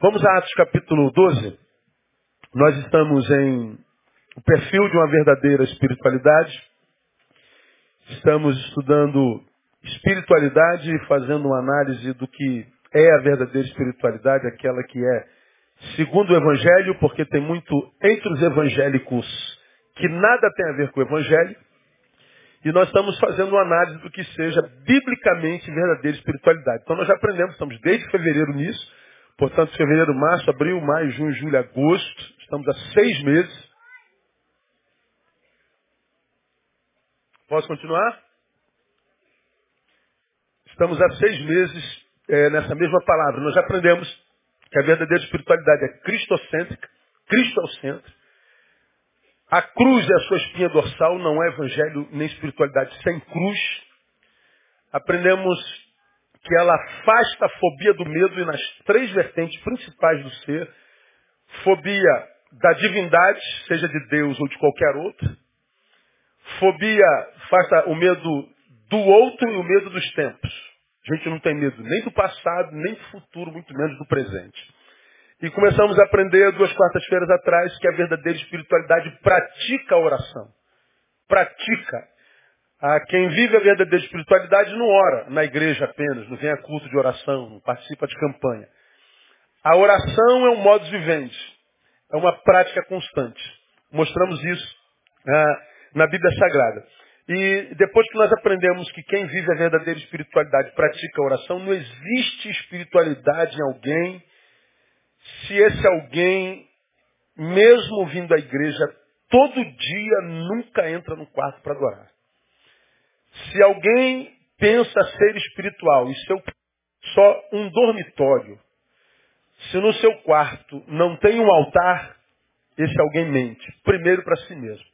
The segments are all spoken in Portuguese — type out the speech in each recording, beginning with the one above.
Vamos a Atos capítulo 12. Nós estamos em o perfil de uma verdadeira espiritualidade. Estamos estudando espiritualidade e fazendo uma análise do que é a verdadeira espiritualidade, aquela que é segundo o Evangelho, porque tem muito entre os evangélicos que nada tem a ver com o Evangelho. E nós estamos fazendo uma análise do que seja biblicamente verdadeira espiritualidade. Então nós já aprendemos, estamos desde fevereiro nisso, portanto fevereiro, março, abril, maio, junho, julho, agosto, estamos há seis meses. Posso continuar? Estamos há seis meses é, nessa mesma palavra. Nós aprendemos que a verdadeira espiritualidade é cristocêntrica, cristocêntrica. A cruz é a sua espinha dorsal, não é evangelho nem espiritualidade sem cruz. Aprendemos que ela afasta a fobia do medo e nas três vertentes principais do ser. Fobia da divindade, seja de Deus ou de qualquer outro. Fobia afasta o medo do outro e o medo dos tempos. A gente não tem medo nem do passado, nem do futuro, muito menos do presente. E começamos a aprender duas quartas-feiras atrás que a verdadeira espiritualidade pratica a oração. Pratica. Ah, quem vive a verdadeira espiritualidade não ora na igreja apenas, não vem a culto de oração, não participa de campanha. A oração é um modo vivente, é uma prática constante. Mostramos isso ah, na Bíblia Sagrada. E depois que nós aprendemos que quem vive a verdadeira espiritualidade pratica a oração, não existe espiritualidade em alguém se esse alguém, mesmo vindo à igreja todo dia, nunca entra no quarto para adorar. Se alguém pensa ser espiritual e seu só um dormitório, se no seu quarto não tem um altar, esse alguém mente. Primeiro para si mesmo.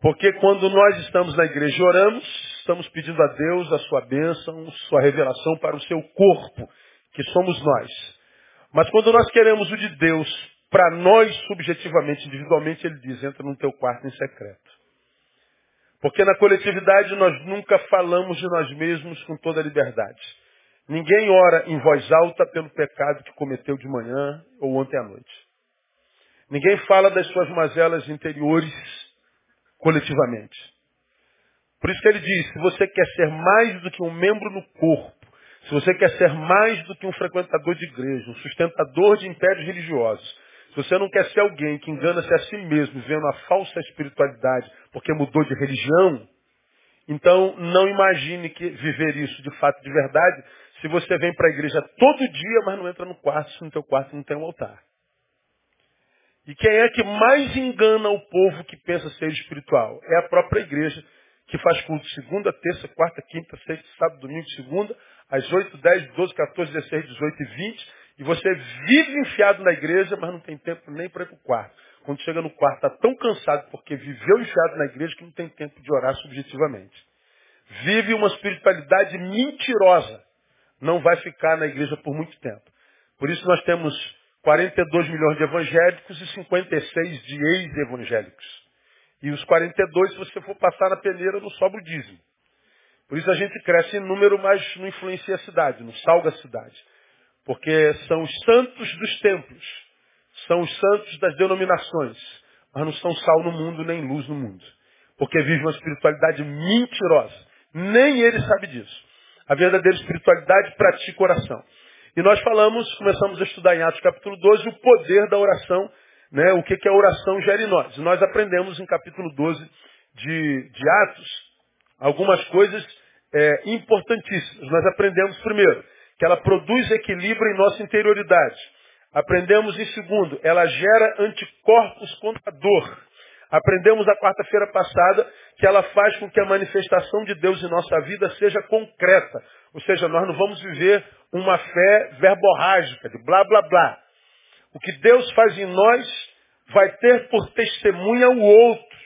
Porque quando nós estamos na igreja oramos, estamos pedindo a Deus a sua bênção, sua revelação para o seu corpo, que somos nós. Mas quando nós queremos o de Deus para nós subjetivamente, individualmente, ele diz, entra no teu quarto em secreto. Porque na coletividade nós nunca falamos de nós mesmos com toda a liberdade. Ninguém ora em voz alta pelo pecado que cometeu de manhã ou ontem à noite. Ninguém fala das suas mazelas interiores coletivamente. Por isso que ele diz, se você quer ser mais do que um membro no corpo, se você quer ser mais do que um frequentador de igreja, um sustentador de impérios religiosos, se você não quer ser alguém que engana-se a si mesmo, vendo a falsa espiritualidade porque mudou de religião, então não imagine que viver isso de fato de verdade se você vem para a igreja todo dia, mas não entra no quarto, se no teu quarto não tem um altar. E quem é que mais engana o povo que pensa ser espiritual? É a própria igreja, que faz culto segunda, terça, quarta, quinta, sexta, sábado, domingo, segunda, às 8, 10, 12, 14, 16, 18 e 20, e você vive enfiado na igreja, mas não tem tempo nem para ir para o quarto. Quando chega no quarto, está tão cansado porque viveu enfiado na igreja que não tem tempo de orar subjetivamente. Vive uma espiritualidade mentirosa. Não vai ficar na igreja por muito tempo. Por isso nós temos 42 milhões de evangélicos e 56 de ex-evangélicos. E os 42, se você for passar na peneira, não sobra o dízimo. Por isso a gente cresce em número, mas não influencia a cidade, não salga a cidade. Porque são os santos dos templos, são os santos das denominações, mas não são sal no mundo nem luz no mundo. Porque vivem uma espiritualidade mentirosa. Nem ele sabe disso. A verdadeira espiritualidade pratica oração. E nós falamos, começamos a estudar em Atos capítulo 12, o poder da oração, né? o que, que a oração gera em nós. Nós aprendemos em capítulo 12 de, de Atos algumas coisas é, importantíssimas. Nós aprendemos, primeiro, que ela produz equilíbrio em nossa interioridade. Aprendemos, em segundo, ela gera anticorpos contra a dor. Aprendemos na quarta-feira passada que ela faz com que a manifestação de Deus em nossa vida seja concreta. Ou seja, nós não vamos viver uma fé verborrágica, de blá blá blá. O que Deus faz em nós vai ter por testemunha o outro.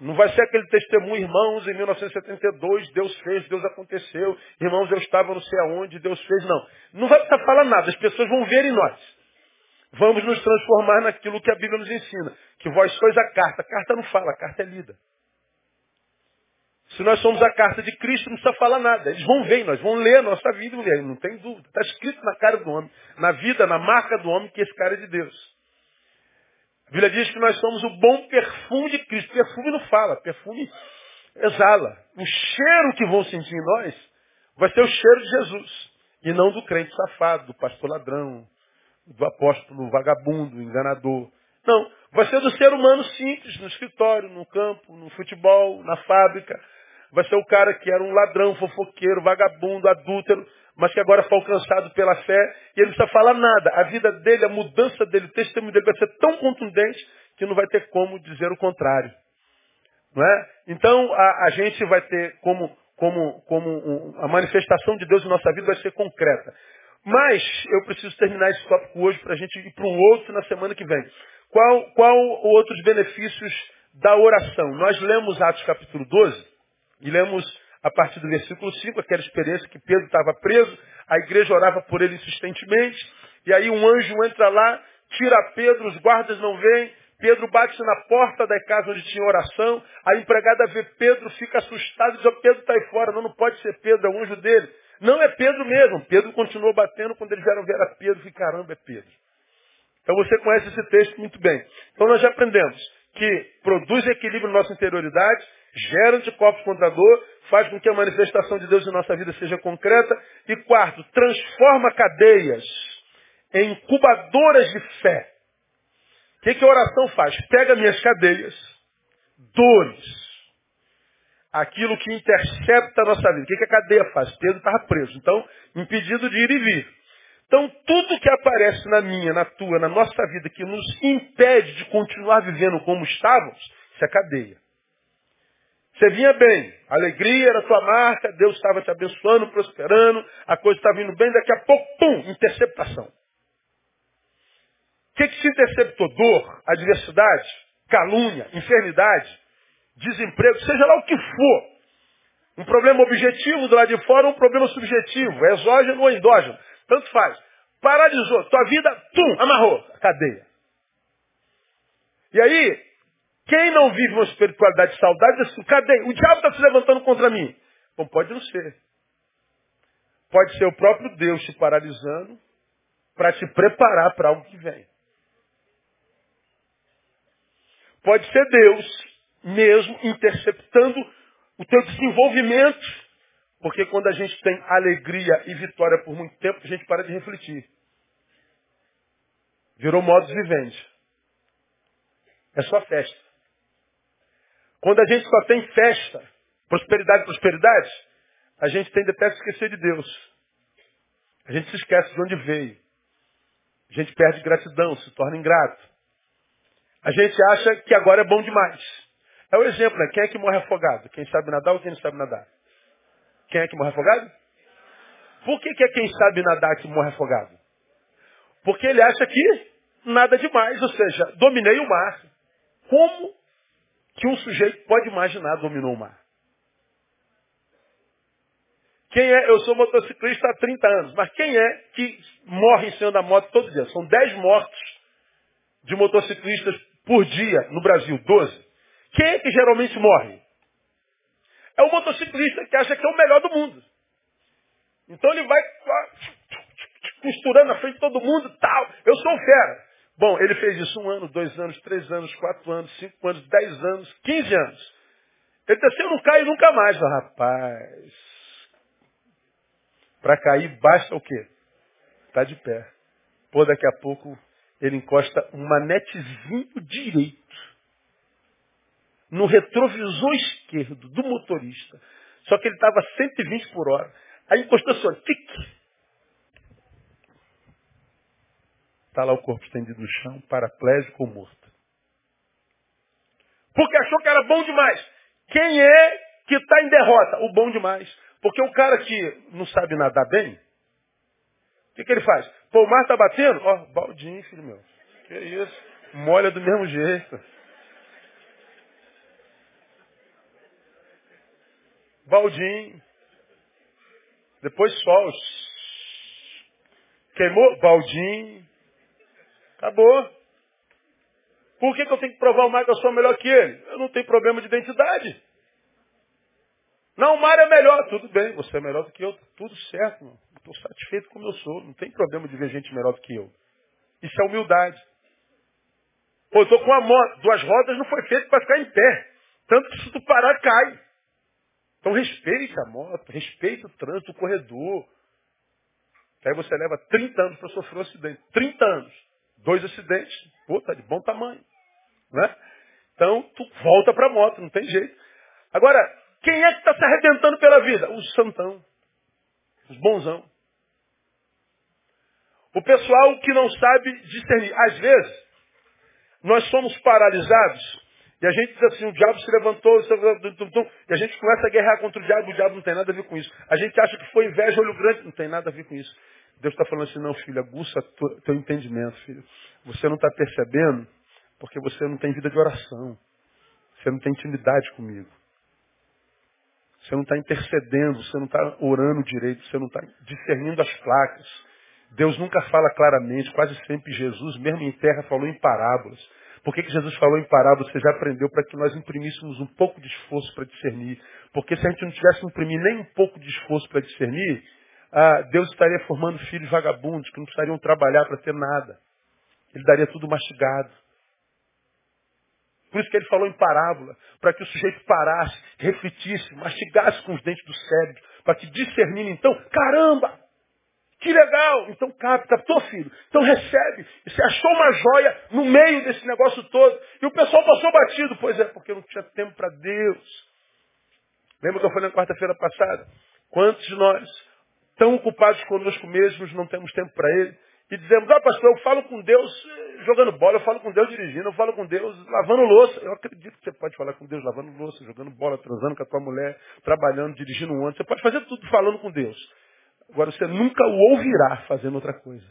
Não vai ser aquele testemunho, irmãos, em 1972, Deus fez, Deus aconteceu. Irmãos, eu estava não sei aonde, Deus fez. Não. Não vai precisar falar nada, as pessoas vão ver em nós. Vamos nos transformar naquilo que a Bíblia nos ensina. Que vós sois a carta. A carta não fala, a carta é lida. Se nós somos a carta de Cristo, não precisa falar nada. Eles vão ver, nós vamos ler a nossa vida, não tem dúvida. Está escrito na cara do homem, na vida, na marca do homem, que esse cara é de Deus. A Bíblia diz que nós somos o bom perfume de Cristo. Perfume não fala, perfume exala. O cheiro que vão sentir em nós vai ser o cheiro de Jesus. E não do crente safado, do pastor ladrão, do apóstolo vagabundo, enganador. Não, vai ser do ser humano simples, no escritório, no campo, no futebol, na fábrica. Vai ser o cara que era um ladrão, fofoqueiro, vagabundo, adúltero, mas que agora foi alcançado pela fé e ele não precisa falar nada. A vida dele, a mudança dele, o testemunho dele vai ser tão contundente que não vai ter como dizer o contrário. Não é? Então a, a gente vai ter como, como, como um, a manifestação de Deus em nossa vida vai ser concreta. Mas eu preciso terminar esse tópico hoje para a gente ir para um outro na semana que vem. Qual, qual outros benefícios da oração? Nós lemos Atos capítulo 12 e lemos a partir do versículo 5, aquela experiência que Pedro estava preso, a igreja orava por ele insistentemente, e aí um anjo entra lá, tira Pedro, os guardas não vêm, Pedro bate na porta da casa onde tinha oração, a empregada vê Pedro, fica assustado e diz, oh, Pedro está aí fora, não, não pode ser Pedro, é o anjo dele. Não é Pedro mesmo. Pedro continuou batendo, quando eles vieram ver era Pedro, e caramba, é Pedro. Então você conhece esse texto muito bem. Então nós já aprendemos que produz equilíbrio na nossa interioridade, gera anticorpos contra a dor, faz com que a manifestação de Deus em nossa vida seja concreta. E quarto, transforma cadeias em incubadoras de fé. O que, que a oração faz? Pega minhas cadeias, dores, aquilo que intercepta a nossa vida. O que, que a cadeia faz? Pedro estava preso, então impedido de ir e vir. Então tudo que aparece na minha, na tua, na nossa vida, que nos impede de continuar vivendo como estávamos, isso é cadeia. Você vinha bem, alegria era tua marca, Deus estava te abençoando, prosperando, a coisa estava indo bem, daqui a pouco, pum, interceptação. O que, que se interceptou? Dor, adversidade, calúnia, enfermidade, desemprego, seja lá o que for. Um problema objetivo do lado de fora, um problema subjetivo, é exógeno ou endógeno, tanto faz. Paralisou, tua vida, tum, amarrou, cadeia. E aí, quem não vive uma espiritualidade saudável diz assim, cadê? O diabo está se levantando contra mim. Bom, pode não ser. Pode ser o próprio Deus te paralisando para te preparar para algo que vem. Pode ser Deus mesmo interceptando o teu desenvolvimento. Porque quando a gente tem alegria e vitória por muito tempo, a gente para de refletir. Virou modus vivendi. É só festa. Quando a gente só tem festa, prosperidade, prosperidade, a gente tende até a esquecer de Deus. A gente se esquece de onde veio. A gente perde gratidão, se torna ingrato. A gente acha que agora é bom demais. É o exemplo, né? Quem é que morre afogado? Quem sabe nadar ou quem não sabe nadar? Quem é que morre afogado? Por que, que é quem sabe nadar que morre afogado? Porque ele acha que nada demais, ou seja, dominei o mar. Como que um sujeito pode imaginar dominou o mar. Quem é? Eu sou motociclista há 30 anos, mas quem é que morre em cima da moto todo dia? São 10 mortos de motociclistas por dia no Brasil, 12. Quem é que geralmente morre? É o motociclista que acha que é o melhor do mundo. Então ele vai costurando na frente de todo mundo tal. Eu sou um fera. Bom, ele fez isso um ano, dois anos, três anos, quatro anos, cinco anos, dez anos, quinze anos. Ele disse, eu não caio nunca mais. Eu, Rapaz, para cair basta o quê? Está de pé. Pô, daqui a pouco ele encosta um manetezinho direito no retrovisor esquerdo do motorista. Só que ele estava 120 por hora. Aí encostou assim, tique, Está lá o corpo estendido no chão, paraplégico ou morto. Porque achou que era bom demais. Quem é que está em derrota? O bom demais. Porque o cara que não sabe nadar bem, o que, que ele faz? Pô, o mar está batendo? Ó, baldinho, filho meu. Que isso? Molha do mesmo jeito. Baldinho. Depois sol. Queimou? Baldinho. Acabou. Por que, que eu tenho que provar o mais que eu sou melhor que ele? Eu não tenho problema de identidade. Não, o mar é melhor. Tudo bem, você é melhor do que eu. Tudo certo. Estou satisfeito como eu sou. Não tem problema de ver gente melhor do que eu. Isso é humildade. Pô, eu estou com uma moto. Duas rodas não foi feito para ficar em pé. Tanto que se tu parar, cai. Então respeita a moto, respeita o trânsito, o corredor. Aí você leva 30 anos para sofrer um acidente. 30 anos. Dois acidentes. Pô, tá de bom tamanho. Né? Então, tu volta para a moto, não tem jeito. Agora, quem é que está se arrebentando pela vida? Os santão. Os bonzão. O pessoal que não sabe discernir. Às vezes, nós somos paralisados e a gente diz assim, o diabo se levantou, e a gente começa a guerrear contra o diabo, o diabo não tem nada a ver com isso. A gente acha que foi inveja, olho grande, não tem nada a ver com isso. Deus está falando assim, não, filho, aguça teu entendimento, filho. Você não está percebendo porque você não tem vida de oração. Você não tem intimidade comigo. Você não está intercedendo, você não está orando direito, você não está discernindo as placas. Deus nunca fala claramente, quase sempre Jesus, mesmo em terra, falou em parábolas. Por que, que Jesus falou em parábolas? Você já aprendeu para que nós imprimíssemos um pouco de esforço para discernir. Porque se a gente não tivesse imprimir nem um pouco de esforço para discernir, ah, Deus estaria formando filhos vagabundos que não precisariam trabalhar para ter nada. Ele daria tudo mastigado. Por isso que ele falou em parábola, para que o sujeito parasse, refletisse, mastigasse com os dentes do cérebro, para que discernindo então, caramba, que legal! Então capta, captou filho? Então recebe. E você achou uma joia no meio desse negócio todo. E o pessoal passou batido. Pois é, porque não tinha tempo para Deus. Lembra que eu falei na quarta-feira passada? Quantos de nós, tão ocupados conosco mesmos, não temos tempo para Ele? E dizemos, ah pastor, eu falo com Deus eh, jogando bola, eu falo com Deus dirigindo, eu falo com Deus lavando louça. Eu acredito que você pode falar com Deus lavando louça, jogando bola, transando com a tua mulher, trabalhando, dirigindo um ônibus. Você pode fazer tudo falando com Deus. Agora você nunca o ouvirá fazendo outra coisa.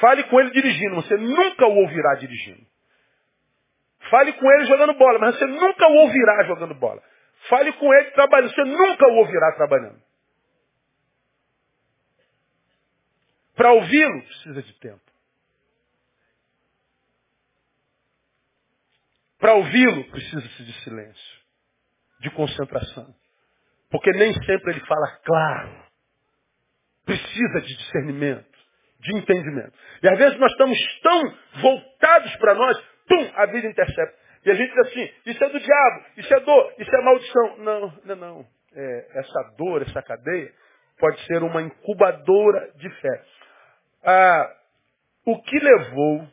Fale com ele dirigindo, você nunca o ouvirá dirigindo. Fale com ele jogando bola, mas você nunca o ouvirá jogando bola. Fale com ele trabalhando, você nunca o ouvirá trabalhando. Para ouvi-lo, precisa de tempo. Para ouvi-lo, precisa-se de silêncio, de concentração. Porque nem sempre ele fala claro. Precisa de discernimento, de entendimento. E às vezes nós estamos tão voltados para nós, pum, a vida intercepta. E a gente diz assim, isso é do diabo, isso é dor, isso é maldição. Não, não, não. É, essa dor, essa cadeia, pode ser uma incubadora de fé. Ah, o que levou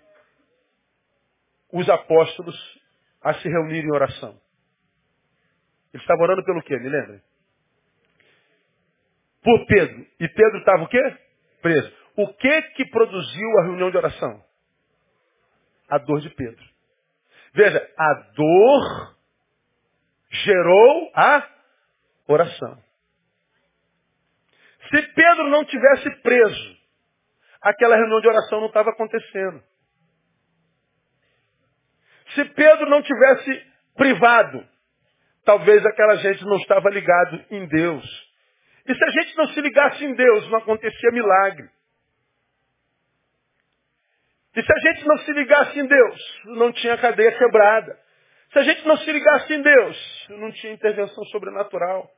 os apóstolos a se reunirem em oração? Eles estavam orando pelo quê? Me lembrem? por Pedro. E Pedro estava o quê? Preso. O que que produziu a reunião de oração? A dor de Pedro. Veja, a dor gerou a oração. Se Pedro não tivesse preso, aquela reunião de oração não estava acontecendo. Se Pedro não tivesse privado, talvez aquela gente não estava ligado em Deus. E se a gente não se ligasse em Deus, não acontecia milagre. E se a gente não se ligasse em Deus, não tinha cadeia quebrada. Se a gente não se ligasse em Deus, não tinha intervenção sobrenatural.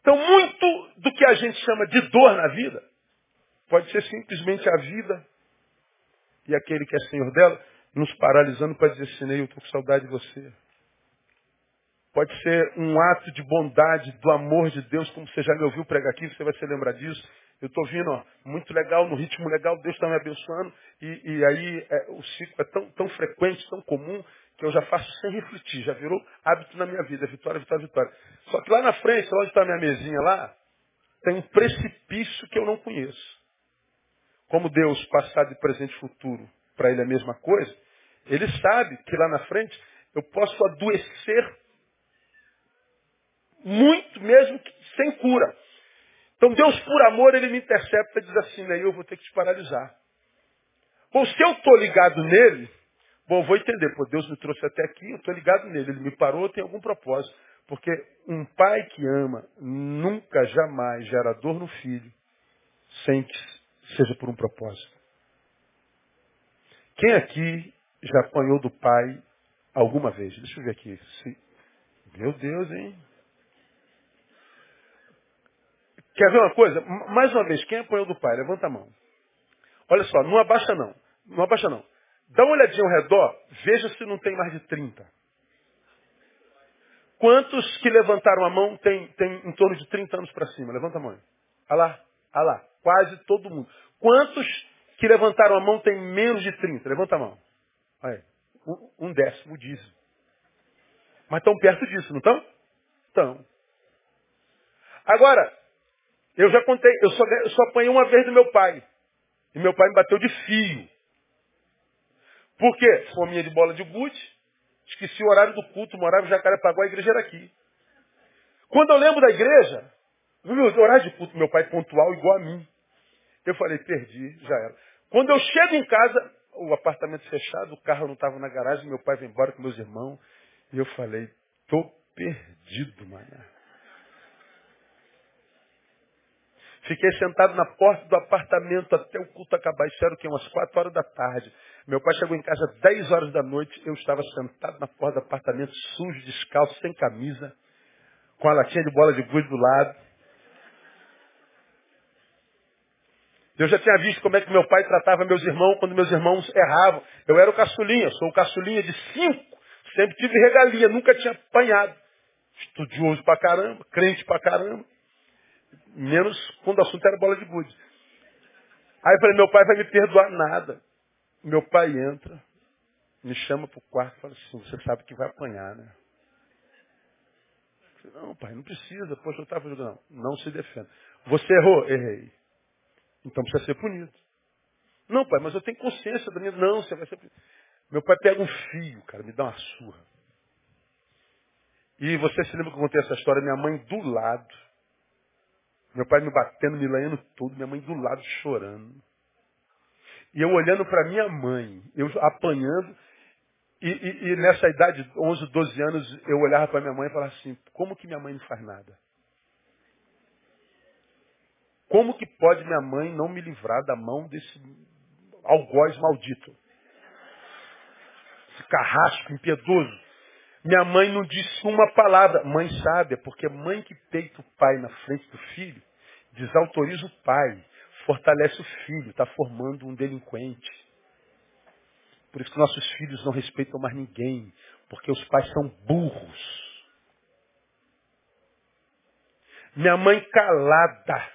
Então, muito do que a gente chama de dor na vida, pode ser simplesmente a vida e aquele que é senhor dela, nos paralisando para dizer assim, eu estou com saudade de você. Pode ser um ato de bondade, do amor de Deus, como você já me ouviu pregar aqui, você vai se lembrar disso. Eu estou vindo, ó, muito legal, no ritmo legal, Deus está me abençoando. E, e aí é, o ciclo é tão, tão frequente, tão comum, que eu já faço sem refletir. Já virou hábito na minha vida. Vitória, vitória, vitória. Só que lá na frente, onde está a minha mesinha lá, tem um precipício que eu não conheço. Como Deus, passado, presente e futuro, para ele é a mesma coisa, ele sabe que lá na frente eu posso adoecer muito mesmo sem cura. Então Deus, por amor, ele me intercepta e diz assim, né, eu vou ter que te paralisar. Bom, se eu estou ligado nele, bom, vou entender, pô, Deus me trouxe até aqui, eu estou ligado nele, ele me parou, tem algum propósito. Porque um pai que ama nunca, jamais gera dor no filho, sem que seja por um propósito. Quem aqui já apanhou do pai Alguma vez. Deixa eu ver aqui. Meu Deus, hein? Quer ver uma coisa? Mais uma vez, quem apanhou do pai? Levanta a mão. Olha só, não abaixa não. Não abaixa não. Dá uma olhadinha ao redor, veja se não tem mais de 30. Quantos que levantaram a mão tem, tem em torno de 30 anos para cima? Levanta a mão. Olha lá, olha lá. Quase todo mundo. Quantos que levantaram a mão tem menos de 30? Levanta a mão. Olha aí. Um, um décimo dízimo. Mas estão perto disso, não estão? Estão. Agora, eu já contei, eu só, eu só apanhei uma vez do meu pai. E meu pai me bateu de fio. Por quê? Fominha de bola de gude. Esqueci o horário do culto, morava em Jacarepaguá, a igreja era aqui. Quando eu lembro da igreja, o horário de culto, meu pai pontual igual a mim. Eu falei, perdi, já era. Quando eu chego em casa, o apartamento fechado, o carro não estava na garagem, meu pai veio embora com meus irmãos. E eu falei, tô perdido, mané. Fiquei sentado na porta do apartamento até o culto acabar. Isso era o quê? Umas quatro horas da tarde. Meu pai chegou em casa às 10 horas da noite. Eu estava sentado na porta do apartamento, sujo, descalço, sem camisa, com a latinha de bola de gude do lado. Eu já tinha visto como é que meu pai tratava meus irmãos quando meus irmãos erravam. Eu era o caçulinha, sou o caçulinha de cinco. Sempre tive regalia, nunca tinha apanhado. Estudioso pra caramba, crente pra caramba. Menos quando o assunto era bola de gude. Aí eu falei, meu pai vai me perdoar nada. Meu pai entra, me chama pro quarto e fala assim, você sabe que vai apanhar, né? Falei, não, pai, não precisa, poxa, eu estava jogando. Não, não se defenda. Você errou? Errei. Então precisa ser punido. Não, pai, mas eu tenho consciência da minha. Não, você vai ser punido. Meu pai pega um fio, cara, me dá uma surra. E você se lembra que eu contei essa história? Minha mãe do lado. Meu pai me batendo, me lanhando tudo, minha mãe do lado chorando. E eu olhando para minha mãe, eu apanhando, e, e- e nessa idade, 11, 12 anos, eu olhava para minha mãe e falava assim, como que minha mãe não faz nada? Como que pode minha mãe não me livrar da mão desse algoz maldito? Esse carrasco impiedoso. Minha mãe não disse uma palavra. Mãe é porque mãe que peita o pai na frente do filho, desautoriza o pai, fortalece o filho, está formando um delinquente. Por isso que nossos filhos não respeitam mais ninguém, porque os pais são burros. Minha mãe calada,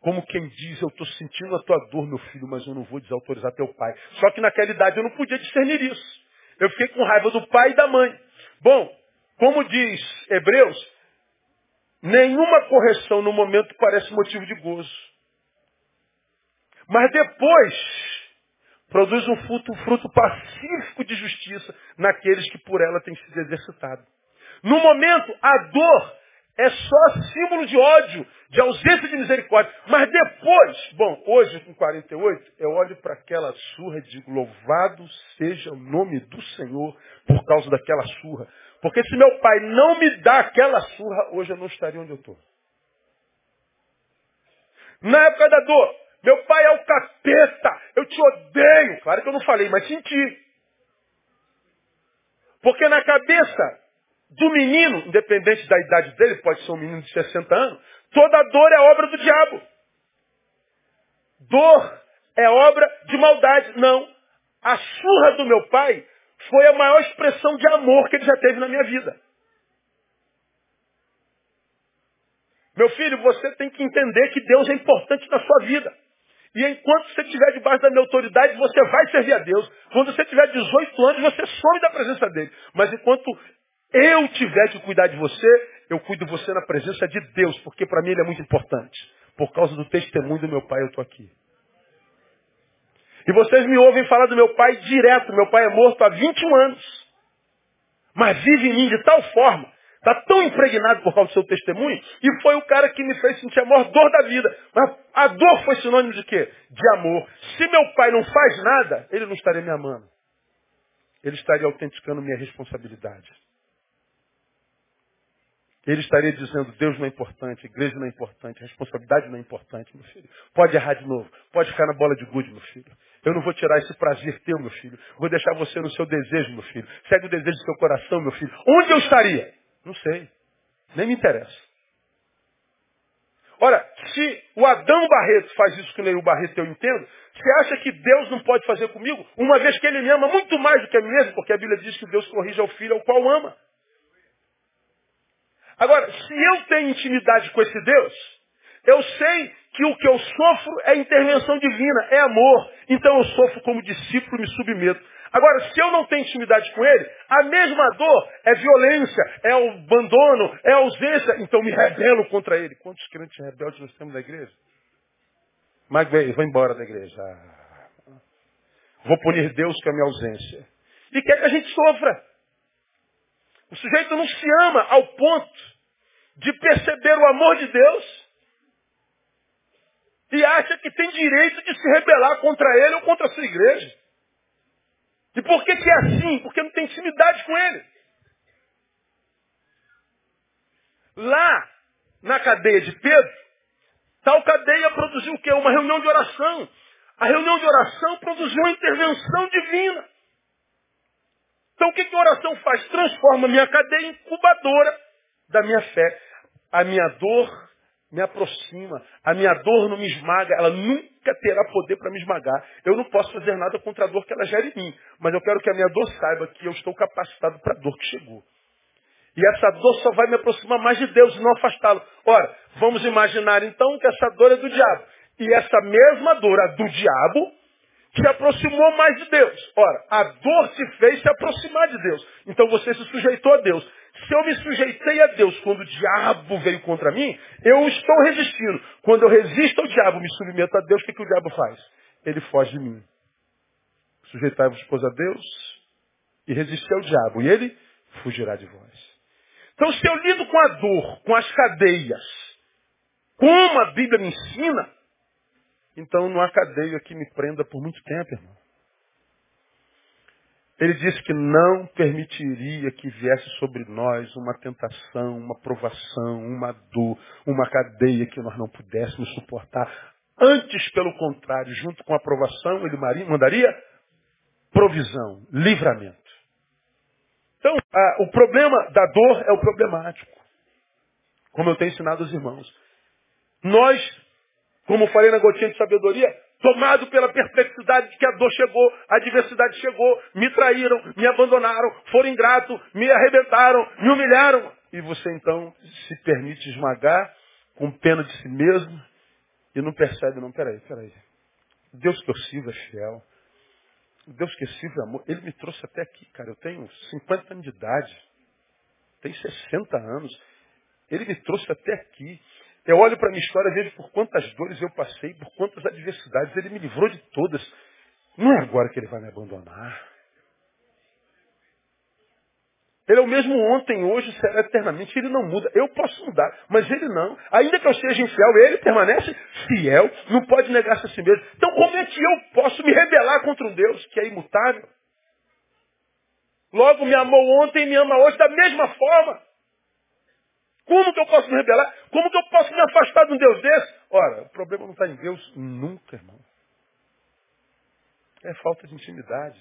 como quem diz, eu estou sentindo a tua dor, meu filho, mas eu não vou desautorizar teu pai. Só que naquela idade eu não podia discernir isso. Eu fiquei com raiva do pai e da mãe. Bom, como diz Hebreus, nenhuma correção no momento parece motivo de gozo. Mas depois produz um fruto, fruto pacífico de justiça naqueles que por ela têm sido exercitados. No momento, a dor é só símbolo de ódio, de ausência de misericórdia. Mas depois, bom, hoje com 48, eu olho para aquela surra e digo, louvado seja o nome do Senhor por causa daquela surra. Porque se meu pai não me dá aquela surra, hoje eu não estaria onde eu estou. Na época da dor, meu pai é o capeta, eu te odeio. Claro que eu não falei, mas senti. Porque na cabeça do menino, independente da idade dele, pode ser um menino de 60 anos, toda dor é obra do diabo. Dor é obra de maldade. Não. A surra do meu pai foi a maior expressão de amor que ele já teve na minha vida. Meu filho, você tem que entender que Deus é importante na sua vida. E enquanto você estiver debaixo da minha autoridade, você vai servir a Deus. Quando você tiver 18 anos, você some da presença dele. Mas enquanto eu tiver que cuidar de você, eu cuido você na presença de Deus, porque para mim ele é muito importante. Por causa do testemunho do meu pai, eu estou aqui. E vocês me ouvem falar do meu pai direto. Meu pai é morto há 21 anos. Mas vive em mim de tal forma, está tão impregnado por causa do seu testemunho, e foi o cara que me fez sentir a maior dor da vida. Mas a dor foi sinônimo de quê? De amor. Se meu pai não faz nada, ele não estaria me amando. Ele estaria autenticando minha responsabilidade. Ele estaria dizendo, Deus não é importante, igreja não é importante, responsabilidade não é importante, meu filho. Pode errar de novo, pode ficar na bola de gude, meu filho. Eu não vou tirar esse prazer teu, meu filho. Vou deixar você no seu desejo, meu filho. Segue o desejo do seu coração, meu filho. Onde eu estaria? Não sei. Nem me interessa. Ora, se o Adão Barreto faz isso que nem o Barreto eu entendo, você acha que Deus não pode fazer comigo, uma vez que ele me ama muito mais do que a mim mesmo, porque a Bíblia diz que Deus corrige ao filho ao qual ama. Agora, se eu tenho intimidade com esse Deus, eu sei que o que eu sofro é intervenção divina, é amor. Então eu sofro como discípulo, me submeto. Agora, se eu não tenho intimidade com ele, a mesma dor é violência, é o abandono, é ausência. Então me rebelo contra ele. Quantos crentes rebeldes nós temos na igreja? Mas vou embora da igreja. Vou punir Deus com a minha ausência. E quer que a gente sofra. O sujeito não se ama ao ponto de perceber o amor de Deus e acha que tem direito de se rebelar contra ele ou contra a sua igreja. E por que, que é assim? Porque não tem intimidade com ele. Lá, na cadeia de Pedro, tal cadeia produziu o quê? Uma reunião de oração. A reunião de oração produziu uma intervenção divina. Então o que, que a oração faz? Transforma minha cadeia incubadora da minha fé. A minha dor me aproxima. A minha dor não me esmaga. Ela nunca terá poder para me esmagar. Eu não posso fazer nada contra a dor que ela gera em mim. Mas eu quero que a minha dor saiba que eu estou capacitado para a dor que chegou. E essa dor só vai me aproximar mais de Deus e não afastá-lo. Ora, vamos imaginar então que essa dor é do diabo. E essa mesma dor, a do diabo, se aproximou mais de Deus. Ora, a dor se fez se aproximar de Deus. Então você se sujeitou a Deus. Se eu me sujeitei a Deus quando o diabo veio contra mim, eu estou resistindo. Quando eu resisto ao diabo, me submeto a Deus, o que, que o diabo faz? Ele foge de mim. Sujeitai-vos, pois, a Deus e resistir ao diabo, e ele fugirá de vós. Então, se eu lido com a dor, com as cadeias, como a Bíblia me ensina, então não há cadeia que me prenda por muito tempo, irmão. Ele disse que não permitiria que viesse sobre nós uma tentação, uma provação, uma dor, uma cadeia que nós não pudéssemos suportar. Antes, pelo contrário, junto com a provação, ele mandaria provisão, livramento. Então, a, o problema da dor é o problemático. Como eu tenho ensinado aos irmãos. Nós como falei na gotinha de sabedoria, tomado pela perplexidade de que a dor chegou, a adversidade chegou, me traíram, me abandonaram, foram ingratos, me arrebentaram, me humilharam. E você então se permite esmagar com pena de si mesmo e não percebe, não, peraí, peraí. Deus que eu sirvo é fiel. Deus que eu sirvo é amor. Ele me trouxe até aqui, cara. Eu tenho 50 anos de idade. Tenho 60 anos. Ele me trouxe até aqui. Eu olho para minha história, vejo por quantas dores eu passei, por quantas adversidades. Ele me livrou de todas. Não é agora que ele vai me abandonar. Ele é o mesmo ontem, hoje, será eternamente. Ele não muda. Eu posso mudar, mas ele não. Ainda que eu seja infiel, ele permanece fiel, não pode negar-se a si mesmo. Então como é que eu posso me rebelar contra um Deus que é imutável? Logo me amou ontem e me ama hoje da mesma forma. Como que eu posso me rebelar? Como que eu posso me afastar de um Deus desse? Ora, o problema não está em Deus nunca, irmão. É falta de intimidade.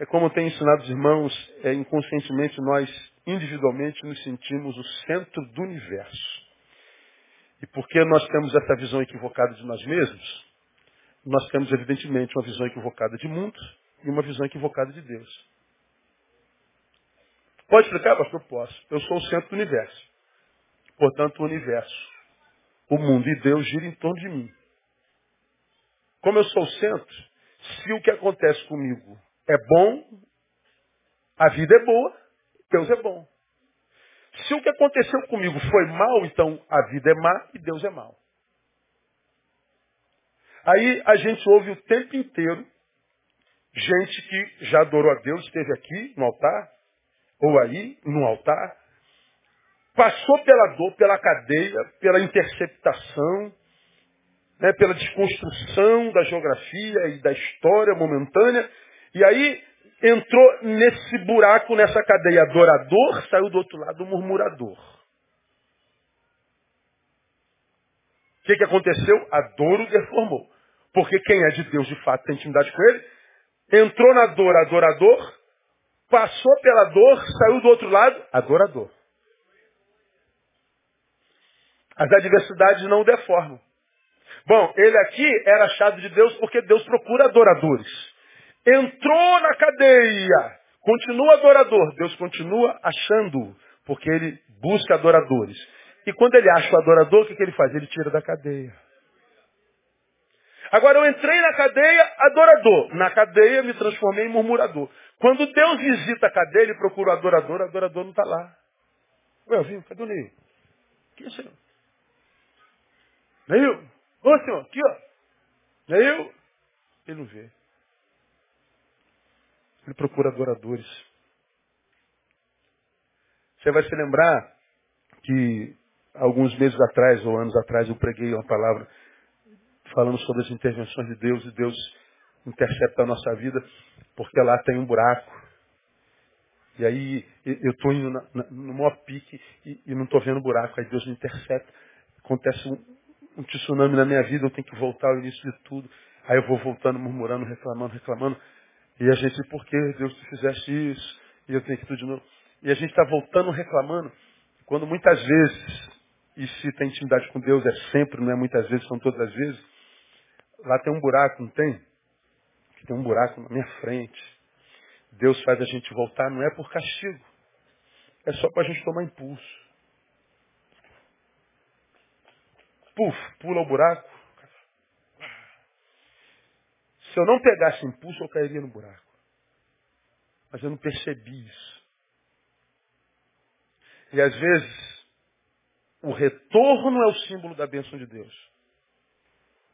É como eu tenho ensinado os irmãos, é, inconscientemente nós, individualmente, nos sentimos o centro do universo. E porque nós temos essa visão equivocada de nós mesmos, nós temos, evidentemente, uma visão equivocada de mundo e uma visão equivocada de Deus. Pode explicar, pastor? Posso. Eu sou o centro do universo. Portanto, o universo, o mundo e Deus giram em torno de mim. Como eu sou o centro, se o que acontece comigo é bom, a vida é boa, Deus é bom. Se o que aconteceu comigo foi mal, então a vida é má e Deus é mau. Aí a gente ouve o tempo inteiro gente que já adorou a Deus, esteve aqui no altar, ou aí, no altar, passou pela dor, pela cadeia, pela interceptação, né, pela desconstrução da geografia e da história momentânea, e aí entrou nesse buraco, nessa cadeia adorador, saiu do outro lado murmurador. O que, que aconteceu? A dor o deformou. Porque quem é de Deus de fato tem intimidade com ele, entrou na dor adorador, passou pela dor, saiu do outro lado adorador. As adversidades não o deformam. Bom, ele aqui era achado de Deus porque Deus procura adoradores. Entrou na cadeia, continua adorador. Deus continua achando, porque ele busca adoradores. E quando ele acha o adorador, o que, que ele faz? Ele tira da cadeia. Agora eu entrei na cadeia, adorador. Na cadeia me transformei em murmurador. Quando Deus visita a cadeia, ele procura o adorador, o adorador não está lá. Ué, eu vim, cadê o Neil? Que senhor? Neil? Ô senhor, aqui ó. Neil? Ele não vê. Ele procura adoradores. Você vai se lembrar que alguns meses atrás ou anos atrás eu preguei uma palavra falando sobre as intervenções de Deus e Deus intercepta a nossa vida porque lá tem um buraco. E aí eu estou indo na, na, no maior pique e, e não estou vendo buraco. Aí Deus me intercepta. Acontece um, um tsunami na minha vida, eu tenho que voltar ao início de tudo. Aí eu vou voltando, murmurando, reclamando, reclamando. E a gente, por que Deus tu fizeste isso? E eu tenho que tudo de novo. E a gente está voltando reclamando. Quando muitas vezes, e se tem intimidade com Deus, é sempre, não é muitas vezes, são todas as vezes, lá tem um buraco, não tem? Tem um buraco na minha frente. Deus faz a gente voltar, não é por castigo. É só para a gente tomar impulso. Puf, pula o buraco. Se eu não pegasse impulso, eu cairia no buraco. Mas eu não percebi isso. E às vezes, o retorno é o símbolo da bênção de Deus.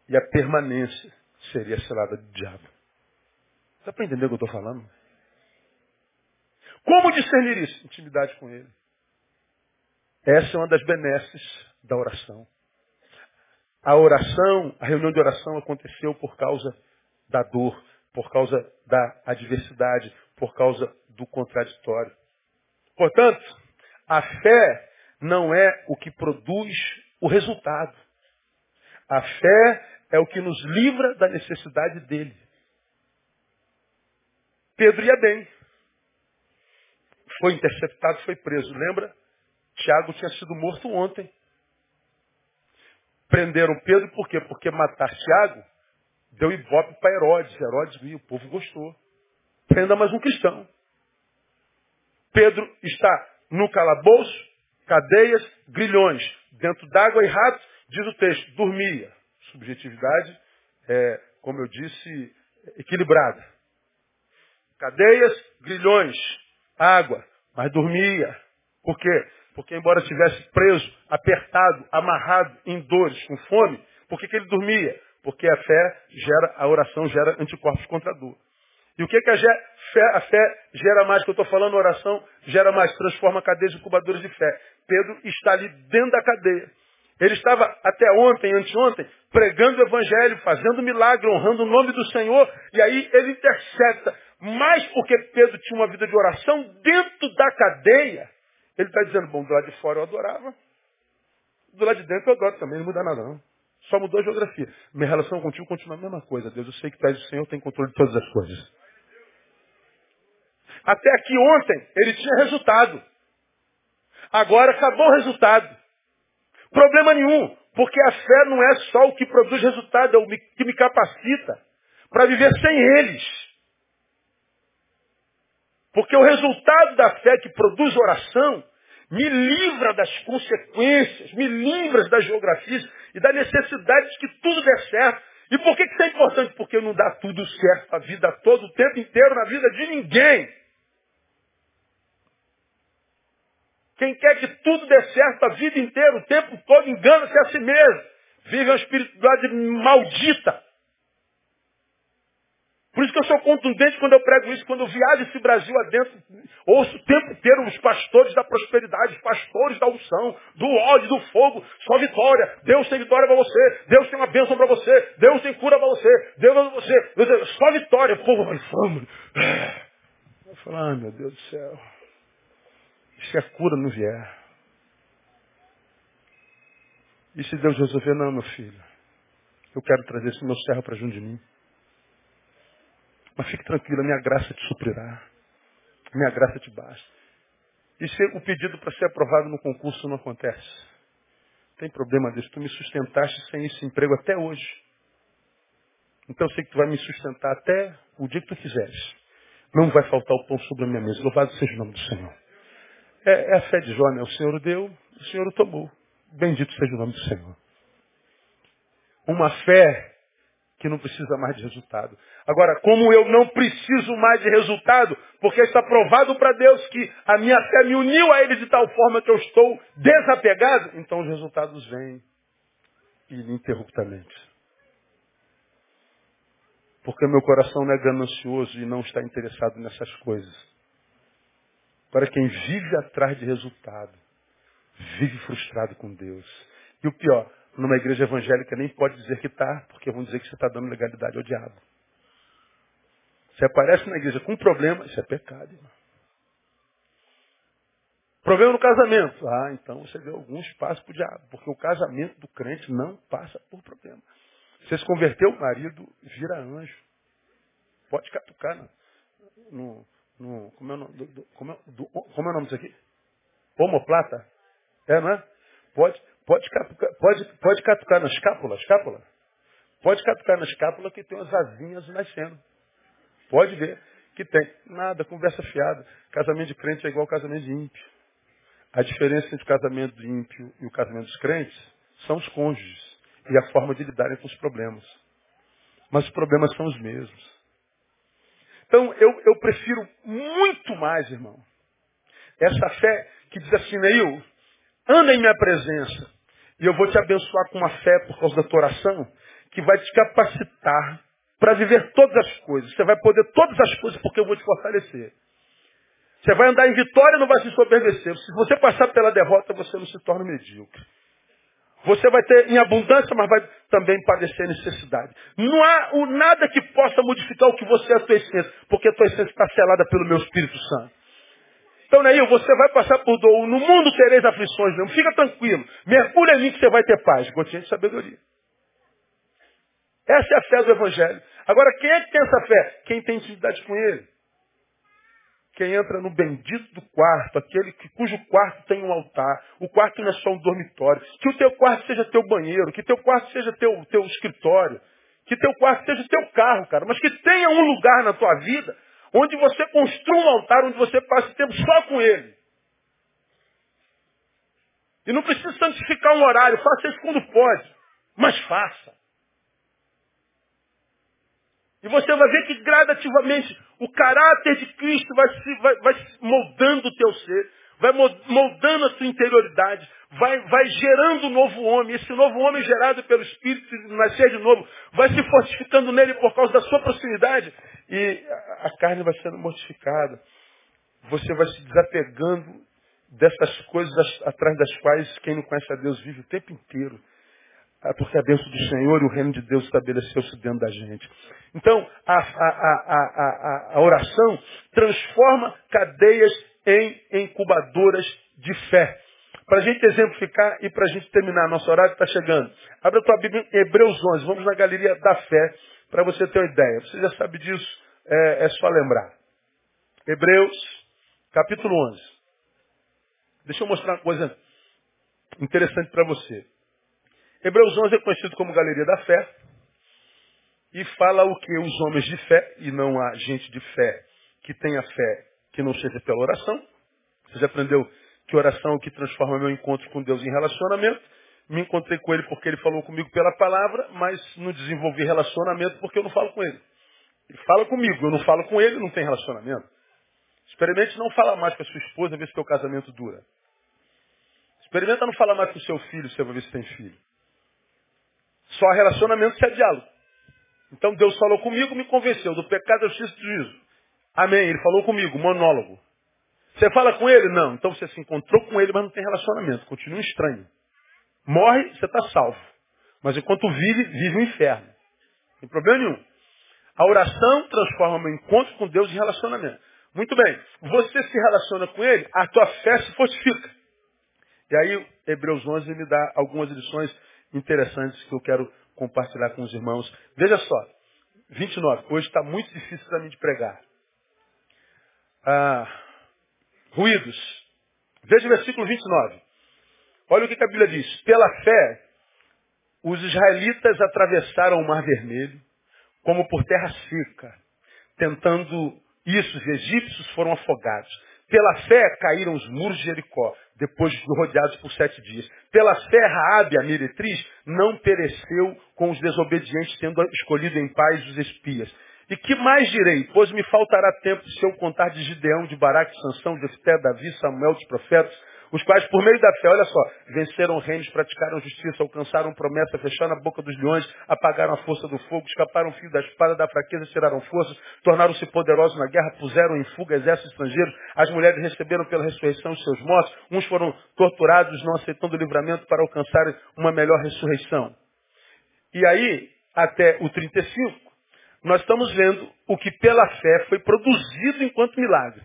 E a permanência seria selada do diabo. Dá para entender o que eu estou falando? Como discernir isso? Intimidade com ele. Essa é uma das benesses da oração. A oração, a reunião de oração aconteceu por causa da dor, por causa da adversidade, por causa do contraditório. Portanto, a fé não é o que produz o resultado. A fé é o que nos livra da necessidade dele. Pedro ia bem. Foi interceptado, foi preso. Lembra? Tiago tinha sido morto ontem. Prenderam Pedro por quê? Porque matar Tiago deu ibope para Herodes. Herodes viu, o povo gostou. Prenda mais um cristão. Pedro está no calabouço, cadeias, grilhões, dentro d'água e ratos, diz o texto, dormia. Subjetividade, é, como eu disse, equilibrada. Cadeias, grilhões, água, mas dormia. Por quê? Porque embora estivesse preso, apertado, amarrado, em dores, com fome, por que, que ele dormia? Porque a fé gera, a oração gera anticorpos contra a dor. E o que, que a, fé, a fé gera mais? Que eu estou falando, oração gera mais, transforma cadeias em incubadores de fé. Pedro está ali dentro da cadeia. Ele estava até ontem, anteontem, pregando o evangelho, fazendo milagre, honrando o nome do Senhor, e aí ele intercepta. Mas porque Pedro tinha uma vida de oração dentro da cadeia, ele está dizendo, bom, do lado de fora eu adorava, do lado de dentro eu adoro também, não muda nada não. Só mudou a geografia. Minha relação contigo continua a mesma coisa. Deus, eu sei que tu o Senhor, tem controle de todas as coisas. Até aqui ontem, ele tinha resultado. Agora acabou o resultado. Problema nenhum, porque a fé não é só o que produz resultado, é o que me capacita para viver sem eles. Porque o resultado da fé que produz oração me livra das consequências, me livra das geografias e da necessidade de que tudo dê certo. E por que isso é importante? Porque não dá tudo certo a vida toda, o tempo inteiro, na vida de ninguém. Quem quer que tudo dê certo a vida inteira, o tempo todo, engana-se a si mesmo. Vive uma espiritualidade maldita. Por isso que eu sou contundente quando eu prego isso, quando eu viajo esse Brasil adentro, ouço o tempo inteiro os pastores da prosperidade, os pastores da unção, do ódio, do fogo, só vitória. Deus tem vitória para você, Deus tem uma bênção para você, Deus tem cura para você, Deus para você, Deus, só vitória. O povo vai fome. Eu falo, ah, meu Deus do céu. Se a cura não vier? E se Deus resolver, não, meu filho. Eu quero trazer esse meu servo para junto de mim. Mas fique tranquilo, a minha graça te suprirá. Minha graça te basta. E se o pedido para ser aprovado no concurso não acontece? Tem problema Deus. Tu me sustentaste sem esse emprego até hoje. Então eu sei que tu vai me sustentar até o dia que tu quiseres. Não vai faltar o pão sobre a minha mesa. Louvado seja o nome do Senhor. É, é a fé de Jó, né? O Senhor deu, o Senhor o tomou. Bendito seja o nome do Senhor. Uma fé que não precisa mais de resultado. Agora, como eu não preciso mais de resultado, porque está provado para Deus que a minha fé me uniu a Ele de tal forma que eu estou desapegado, então os resultados vêm ininterruptamente. Porque meu coração não é ganancioso e não está interessado nessas coisas. Para quem vive atrás de resultado, vive frustrado com Deus. E o pior, numa igreja evangélica nem pode dizer que está, porque vão dizer que você está dando legalidade ao diabo. Você aparece na igreja com um problema, isso é pecado, irmão. Problema no casamento. Ah, então você deu algum espaço para o diabo, porque o casamento do crente não passa por problema. Você se converteu, o marido vira anjo. Pode catucar no, no, no como, é o nome, do, do, como, é, do, como é o nome disso aqui? Homoplata? É, não é? Pode, pode, pode, pode catucar na escápula, escápula? Pode catucar na escápula que tem umas asinhas nascendo. Pode ver que tem. Nada, conversa fiada. Casamento de crente é igual casamento de ímpio. A diferença entre o casamento ímpio e o casamento dos crentes são os cônjuges e a forma de lidarem com os problemas. Mas os problemas são os mesmos. Então, eu, eu prefiro muito mais, irmão, essa fé que diz assim, Neil, anda em minha presença e eu vou te abençoar com uma fé por causa da tua oração que vai te capacitar para viver todas as coisas. Você vai poder todas as coisas porque eu vou te fortalecer. Você vai andar em vitória e não vai se soberbecer. Se você passar pela derrota, você não se torna medíocre. Você vai ter em abundância, mas vai também padecer necessidade. Não há nada que possa modificar o que você é a tua essência, porque a tua essência está selada pelo meu Espírito Santo. Então, Neil, você vai passar por dor. No mundo tereis aflições, não. Fica tranquilo. Mergulha em mim que você vai ter paz. Gotinha de sabedoria. Essa é a fé do Evangelho. Agora, quem é que tem essa fé? Quem tem intimidade com Ele. Quem entra no bendito do quarto, aquele que, cujo quarto tem um altar, o quarto não é só um dormitório, que o teu quarto seja teu banheiro, que teu quarto seja teu, teu escritório, que teu quarto seja teu carro, cara, mas que tenha um lugar na tua vida onde você construa um altar, onde você passe tempo só com ele. E não precisa santificar um horário, faça isso quando pode, mas faça. E você vai ver que gradativamente o caráter de Cristo vai, se, vai, vai moldando o teu ser, vai moldando a tua interioridade, vai, vai gerando um novo homem. Esse novo homem gerado pelo Espírito, nascer de novo, vai se fortificando nele por causa da sua proximidade. E a carne vai sendo mortificada. Você vai se desapegando dessas coisas atrás das quais quem não conhece a Deus vive o tempo inteiro. Ah, porque a bênção do Senhor e o reino de Deus estabeleceu-se dentro da gente. Então, a, a, a, a, oração transforma cadeias em incubadoras de fé. Para a gente exemplificar e para a gente terminar, nosso horário está chegando. Abra a tua Bíblia em Hebreus 11, vamos na galeria da fé, para você ter uma ideia. Você já sabe disso, é, é só lembrar. Hebreus, capítulo 11. Deixa eu mostrar uma coisa interessante para você. Hebreus 11 é conhecido como Galeria da Fé. E fala o que os homens de fé, e não há gente de fé que tenha fé que não seja pela oração. Você já aprendeu que oração o que transforma meu encontro com Deus em relacionamento. Me encontrei com ele porque ele falou comigo pela palavra, mas não desenvolvi relacionamento porque eu não falo com ele. Ele fala comigo, eu não falo com ele, não tem relacionamento. Experimente não falar mais com a sua esposa, ver se teu casamento dura. Experimenta não falar mais com o seu filho, você vai ver se tem filho. Só relacionamento se é diálogo. Então Deus falou comigo, me convenceu do pecado, eu justiça do juízo. Amém. Ele falou comigo, monólogo. Você fala com ele? Não. Então você se encontrou com ele, mas não tem relacionamento. Continua estranho. Morre, você está salvo. Mas enquanto vive, vive o inferno. Não tem problema nenhum. A oração transforma meu encontro com Deus em relacionamento. Muito bem. Você se relaciona com ele, a tua fé se fortifica. E aí, Hebreus 11 me dá algumas lições interessantes que eu quero compartilhar com os irmãos. Veja só, 29. Hoje está muito difícil para mim de pregar. Ah, ruídos. Veja o versículo 29. Olha o que a Bíblia diz. Pela fé, os israelitas atravessaram o Mar Vermelho como por terra seca, tentando isso, os egípcios foram afogados. Pela fé caíram os muros de Jericó, depois de rodeados por sete dias. Pela fé, Raabe, a meretriz, não pereceu com os desobedientes, tendo escolhido em paz os espias. E que mais direi? Pois me faltará tempo se eu contar de Gideão, de Baraque, Sansão, de Efté, Davi, Samuel, dos profetas, os quais, por meio da fé, olha só, venceram reinos, praticaram justiça, alcançaram promessa, fecharam a boca dos leões, apagaram a força do fogo, escaparam o fio da espada, da fraqueza, tiraram forças, tornaram-se poderosos na guerra, puseram em fuga exércitos estrangeiros, as mulheres receberam pela ressurreição os seus mortos, uns foram torturados, não aceitando o livramento para alcançar uma melhor ressurreição. E aí, até o 35, nós estamos vendo o que pela fé foi produzido enquanto milagre.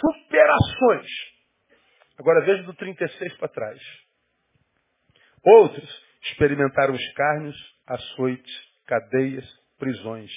Superações Agora veja do 36 para trás. Outros experimentaram escárnios, açoites, cadeias, prisões.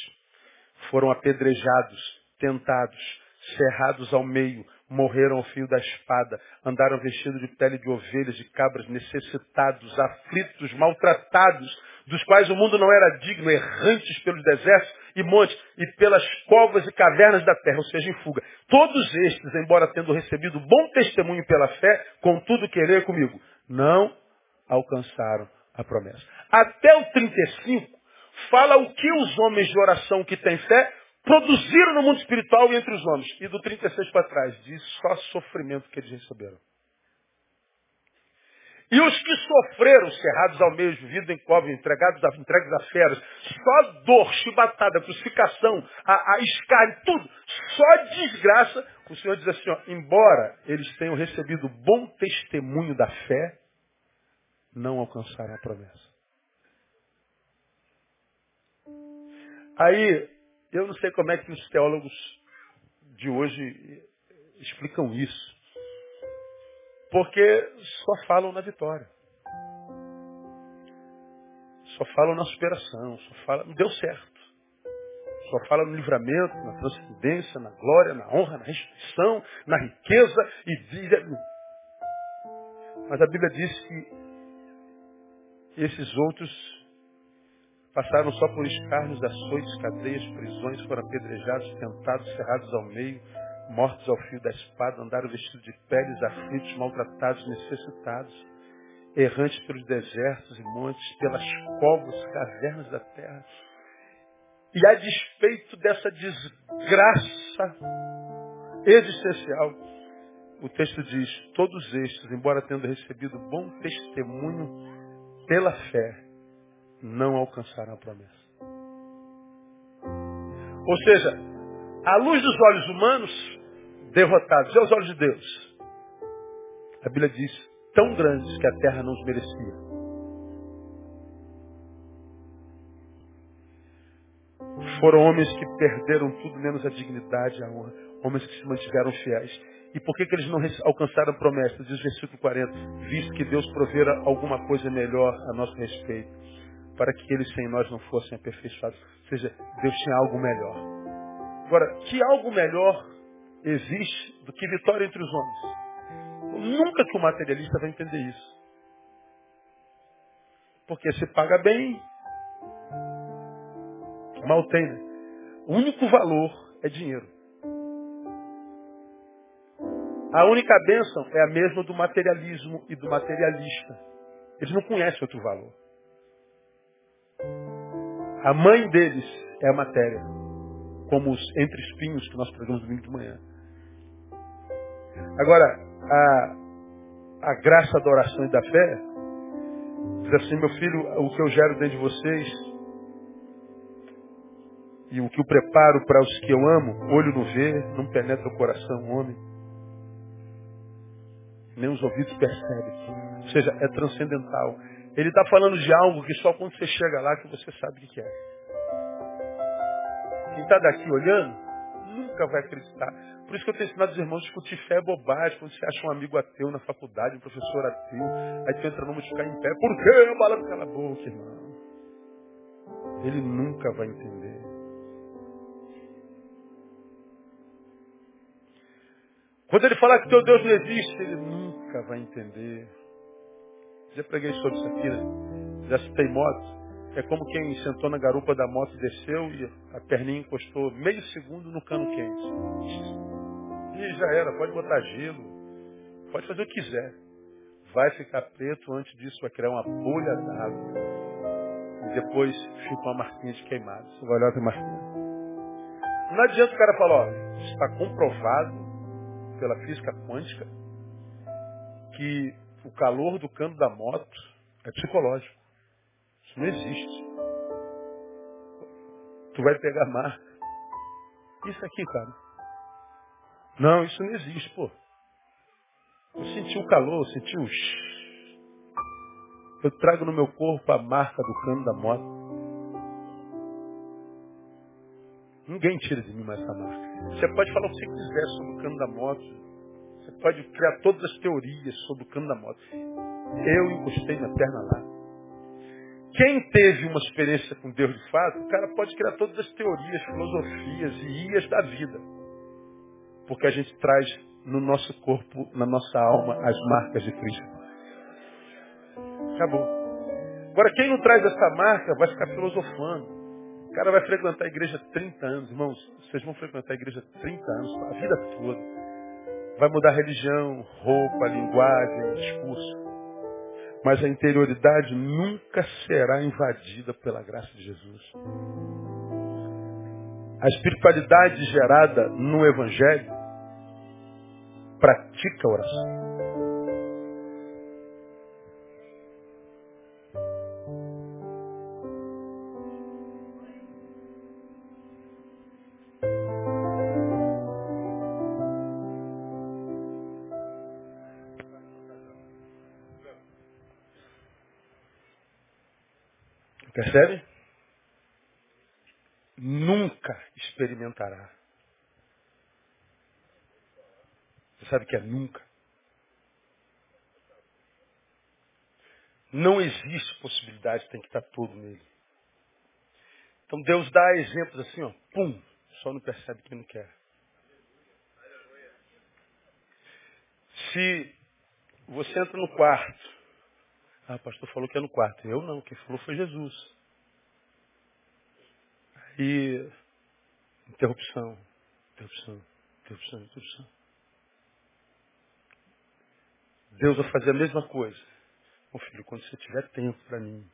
Foram apedrejados, tentados, cerrados ao meio, morreram ao fio da espada, andaram vestidos de pele de ovelhas, de cabras, necessitados, aflitos, maltratados, dos quais o mundo não era digno, errantes pelos desertos e montes e pelas covas e cavernas da terra, ou seja, em fuga. Todos estes, embora tendo recebido bom testemunho pela fé, contudo querer comigo, não alcançaram a promessa. Até o 35 fala o que os homens de oração que têm fé produziram no mundo espiritual e entre os homens. E do 36 para trás diz só sofrimento que eles receberam. E os que sofreram, cerrados ao meio, vividos em cova, entregados a, entregues a feras, só dor, chibatada, crucificação, a, a escárnio, tudo, só desgraça, o Senhor diz assim, ó, embora eles tenham recebido bom testemunho da fé, não alcançaram a promessa. Aí, eu não sei como é que os teólogos de hoje explicam isso. Porque só falam na vitória. Só falam na superação. Só falam, deu certo. Só falam no livramento, na transcendência, na glória, na honra, na restituição, na riqueza e diz. Mas a Bíblia diz que esses outros passaram só por escárnios, açoites, cadeias, prisões, foram apedrejados, tentados, cerrados ao meio, mortos ao fio da espada, andaram vestidos de peles, aflitos, maltratados, necessitados, errantes pelos desertos e montes, pelas covas, cavernas da terra. E a despeito dessa desgraça existencial, o texto diz, todos estes, embora tendo recebido bom testemunho pela fé, não alcançaram a promessa. Ou seja, à luz dos olhos humanos, derrotados. E aos olhos de Deus? A Bíblia diz, tão grandes que a terra não os merecia. Foram homens que perderam tudo menos a dignidade a honra. Homens que se mantiveram fiéis. E por que, que eles não alcançaram a promessa? Diz o versículo 40. Visto que Deus provera alguma coisa melhor a nosso respeito. Para que eles sem nós não fossem aperfeiçoados. Ou seja, Deus tinha algo melhor. Agora, que algo melhor existe do que vitória entre os homens. Nunca que o materialista vai entender isso. Porque se paga bem, mal tem. Né? O único valor é dinheiro. A única bênção é a mesma do materialismo e do materialista. Eles não conhecem outro valor. A mãe deles é a matéria, como os entre espinhos que nós pregamos domingo de manhã. Agora, a, a graça da oração e da fé diz assim, meu filho, o que eu gero dentro de vocês e o que eu preparo para os que eu amo, olho não vê, não penetra o coração homem, nem os ouvidos percebem. Ou seja, é transcendental. Ele está falando de algo que só quando você chega lá que você sabe o que é. Quem está daqui olhando, nunca vai acreditar. Por isso que eu tenho ensinado os irmãos a discutir fé é bobagem. Quando você acha um amigo ateu na faculdade, um professor ateu, aí tu entra numa de ficar em pé. Por quê? Bala cala a boca, irmão. Ele nunca vai entender. Quando ele falar que teu Deus não existe, ele nunca vai entender. Já preguei sobre isso aqui, né? Já citei moto. É como quem sentou na garupa da moto, desceu e a perninha encostou meio segundo no cano quente. E já era, pode botar gelo, pode fazer o que quiser. Vai ficar preto, antes disso vai criar uma bolha d'água. E depois fica uma marquinha de queimado. Você vai olhar a marquinha. Não adianta o cara falar, ó, está comprovado pela física quântica que o calor do cano da moto é psicológico. Isso não existe. Tu vai pegar mar. Isso aqui, cara. Não, isso não existe, pô. Eu senti o calor, eu senti o... Eu trago no meu corpo a marca do cano da moto. Ninguém tira de mim mais essa marca. Você pode falar o que você quiser sobre o cano da moto. Pode criar todas as teorias sobre o cano da moto. Eu encostei minha perna lá. Quem teve uma experiência com Deus de fato, o cara pode criar todas as teorias, filosofias e ias da vida. Porque a gente traz no nosso corpo, na nossa alma, as marcas de Cristo. Acabou. Agora, quem não traz essa marca vai ficar filosofando. O cara vai frequentar a igreja 30 anos. Irmãos, vocês vão frequentar a igreja 30 anos, a vida toda. Vai mudar religião, roupa, linguagem, discurso. Mas a interioridade nunca será invadida pela graça de Jesus. A espiritualidade gerada no Evangelho pratica a oração. Experimentará. Você sabe que é nunca? Não existe possibilidade, tem que estar tudo nele. Então Deus dá exemplos assim, ó, pum, só não percebe que não quer. Se você entra no quarto ah, o pastor falou que é no quarto. Eu não, quem falou foi Jesus. E interrupção, interrupção, interrupção, interrupção. Deus vai fazer a mesma coisa. Meu filho, quando você tiver tempo para mim,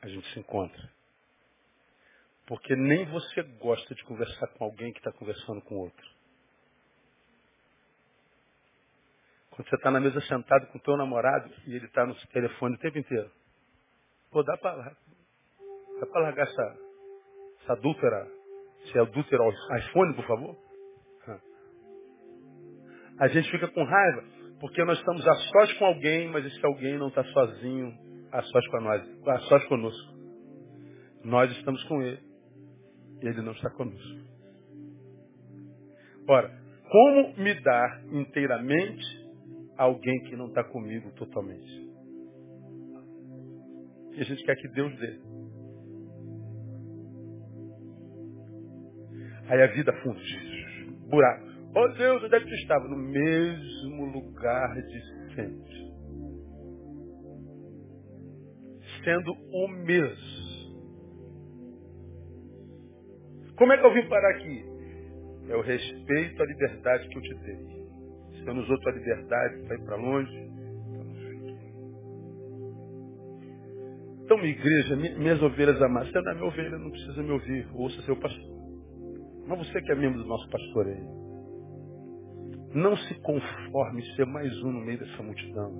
a gente se encontra. Porque nem você gosta de conversar com alguém que está conversando com outro. Quando você está na mesa sentado com o teu namorado e ele está no telefone o tempo inteiro. Pô, dá para dá pra largar essa, essa adúltera, se é adúltera iPhone, por favor? A gente fica com raiva porque nós estamos a sós com alguém, mas esse alguém não está sozinho, a sós com nós, a sós conosco. Nós estamos com ele. E ele não está conosco. Ora, como me dar inteiramente alguém que não está comigo totalmente. E a gente quer que Deus dê. Aí a vida funde. Buraco. Oh Deus, onde é que tu estava? No mesmo lugar de sempre. Sendo o mesmo. Como é que eu vim parar aqui? É o respeito à liberdade que eu te dei. Você nos usou tua liberdade para ir para longe. Então, minha igreja, minhas ovelhas amadas, você não é minha ovelha, não precisa me ouvir. Ouça seu pastor. Mas você que é membro do nosso pastoreio. Não se conforme ser mais um no meio dessa multidão.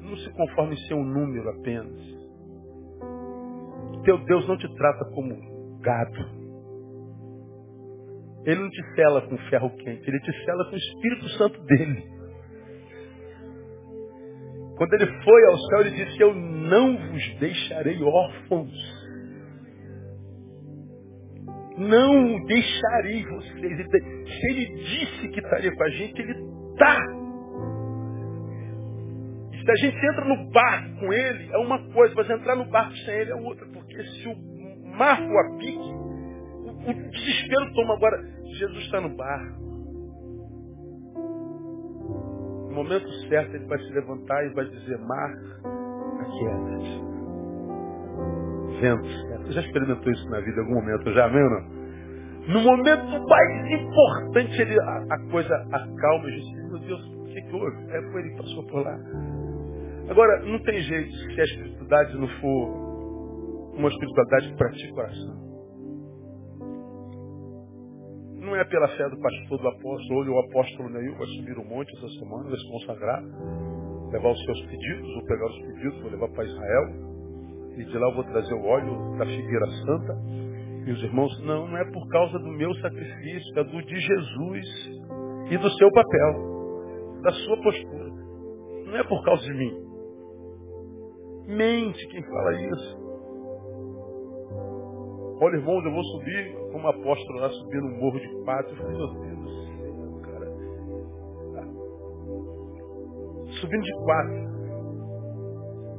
Não se conforme ser um número apenas. Teu Deus não te trata como gado. Ele não te sela com ferro quente, ele te sela com o Espírito Santo dele. Quando ele foi ao céu, ele disse: Eu não vos deixarei órfãos. Não deixarei vocês. Se ele disse que estaria com a gente, ele está. Se a gente entra no barco com ele, é uma coisa, mas entrar no barco sem ele é outra. Porque se o mar for a pique, o, o desespero toma agora. Jesus está no barco. No momento certo ele vai se levantar e vai dizer, mar, aquieta Você já experimentou isso na vida em algum momento? Já, amém ou não? No momento mais importante, ele, a, a coisa acalma e diz, meu Deus, o que, que houve? É, foi ele que passou por lá. Agora, não tem jeito se a espiritualidade não for uma espiritualidade que pratica coração. Não é pela fé do pastor, do apóstolo, ou o apóstolo Neil vai subir o monte essa semana, vai se consagrar, levar os seus pedidos, ou pegar os pedidos, vou levar para Israel, e de lá eu vou trazer o óleo da figueira santa. E os irmãos, não, não é por causa do meu sacrifício, é do de Jesus e do seu papel, da sua postura. Não é por causa de mim. Mente quem fala isso. Olha, irmãos, eu vou subir como apóstolo lá, subir no morro de quatro. Eu falei, meu Deus do céu, cara. Subindo de quatro.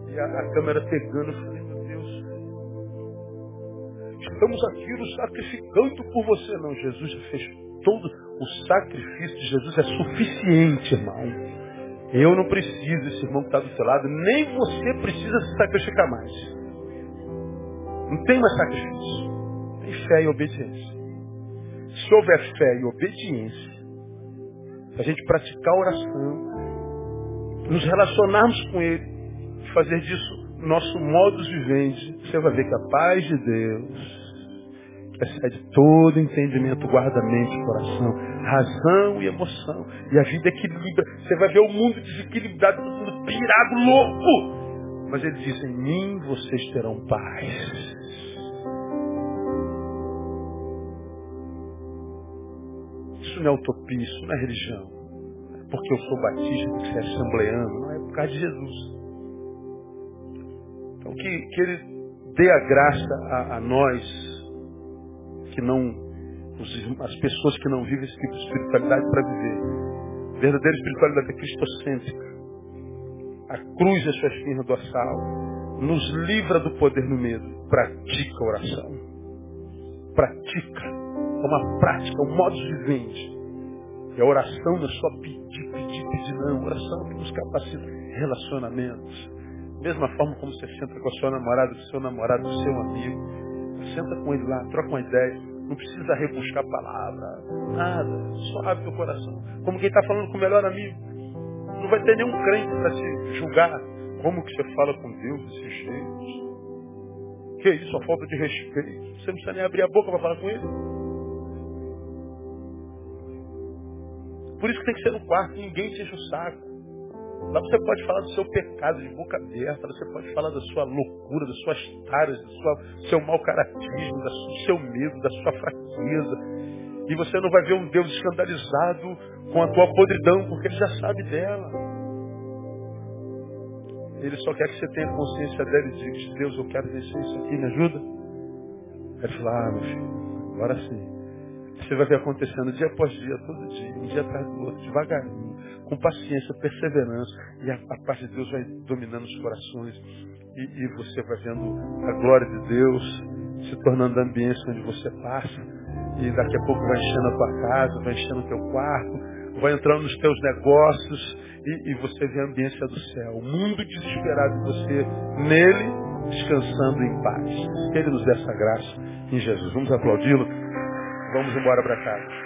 E a, a câmera pegando, eu falei. Estamos aqui nos sacrificando por você. Não, Jesus já fez todo. O sacrifício de Jesus é suficiente, irmão. Eu não preciso, esse irmão que está do seu lado, nem você precisa se sacrificar mais. Não tem mais sacrifício. Tem fé e obediência. Se houver fé e obediência, a gente praticar a oração, nos relacionarmos com Ele, fazer disso nosso modo de vivendi, você vai ver que a paz de Deus, excede todo entendimento, guarda mente coração, razão e emoção. E a vida equilibra. Você vai ver o mundo desequilibrado, todo mundo pirado, louco. Mas ele diz, em mim vocês terão paz. Isso não é utopia, isso não é religião. É porque eu sou batista, porque você é assembleano. Não é por causa de Jesus. Então que, que ele dê a graça a, a nós que não, as pessoas que não vivem esse tipo de espiritualidade para viver. Verdadeira espiritualidade é cristocêntrica. A cruz é sua espinha dorsal. Nos livra do poder no medo. Pratica a oração. Pratica. É uma prática, um modo vivente. E a oração não é só pedir, pedir, pedir, não. A oração é que nos capacita relacionamentos. Mesma forma como você senta com a sua namorada, com o seu namorado, com o seu amigo Senta com ele lá, troca uma ideia. Não precisa rebuscar palavra, nada. Só abre teu coração. Como quem está falando com o melhor amigo. Não vai ter nenhum crente para se julgar. Como que você fala com Deus desse jeito? Que isso, a falta de respeito. Você não precisa nem abrir a boca para falar com ele. Por isso que tem que ser no quarto, ninguém enche o saco. Lá você pode falar do seu pecado de boca aberta, você pode falar da sua loucura, das suas taras, do sua, seu mau caratismo, do seu medo, da sua fraqueza. E você não vai ver um Deus escandalizado com a tua podridão, porque ele já sabe dela. Ele só quer que você tenha consciência dela e diga, Deus, eu quero vencer isso aqui, me ajuda? Ele fala, ah, meu filho, agora sim. Você vai ver acontecendo dia após dia, todo dia, um dia atrás do outro, devagarinho, com paciência, perseverança, e a, a paz de Deus vai dominando os corações, e, e, você vai vendo a glória de Deus se tornando a ambiência onde você passa, e daqui a pouco vai enchendo a tua casa, vai enchendo o teu quarto, vai entrando nos teus negócios, e, e você vê a ambiência do céu. O mundo desesperado, você nele, descansando em paz. Que Ele nos dê essa graça em Jesus. Vamos aplaudi-lo. Vamos embora para casa.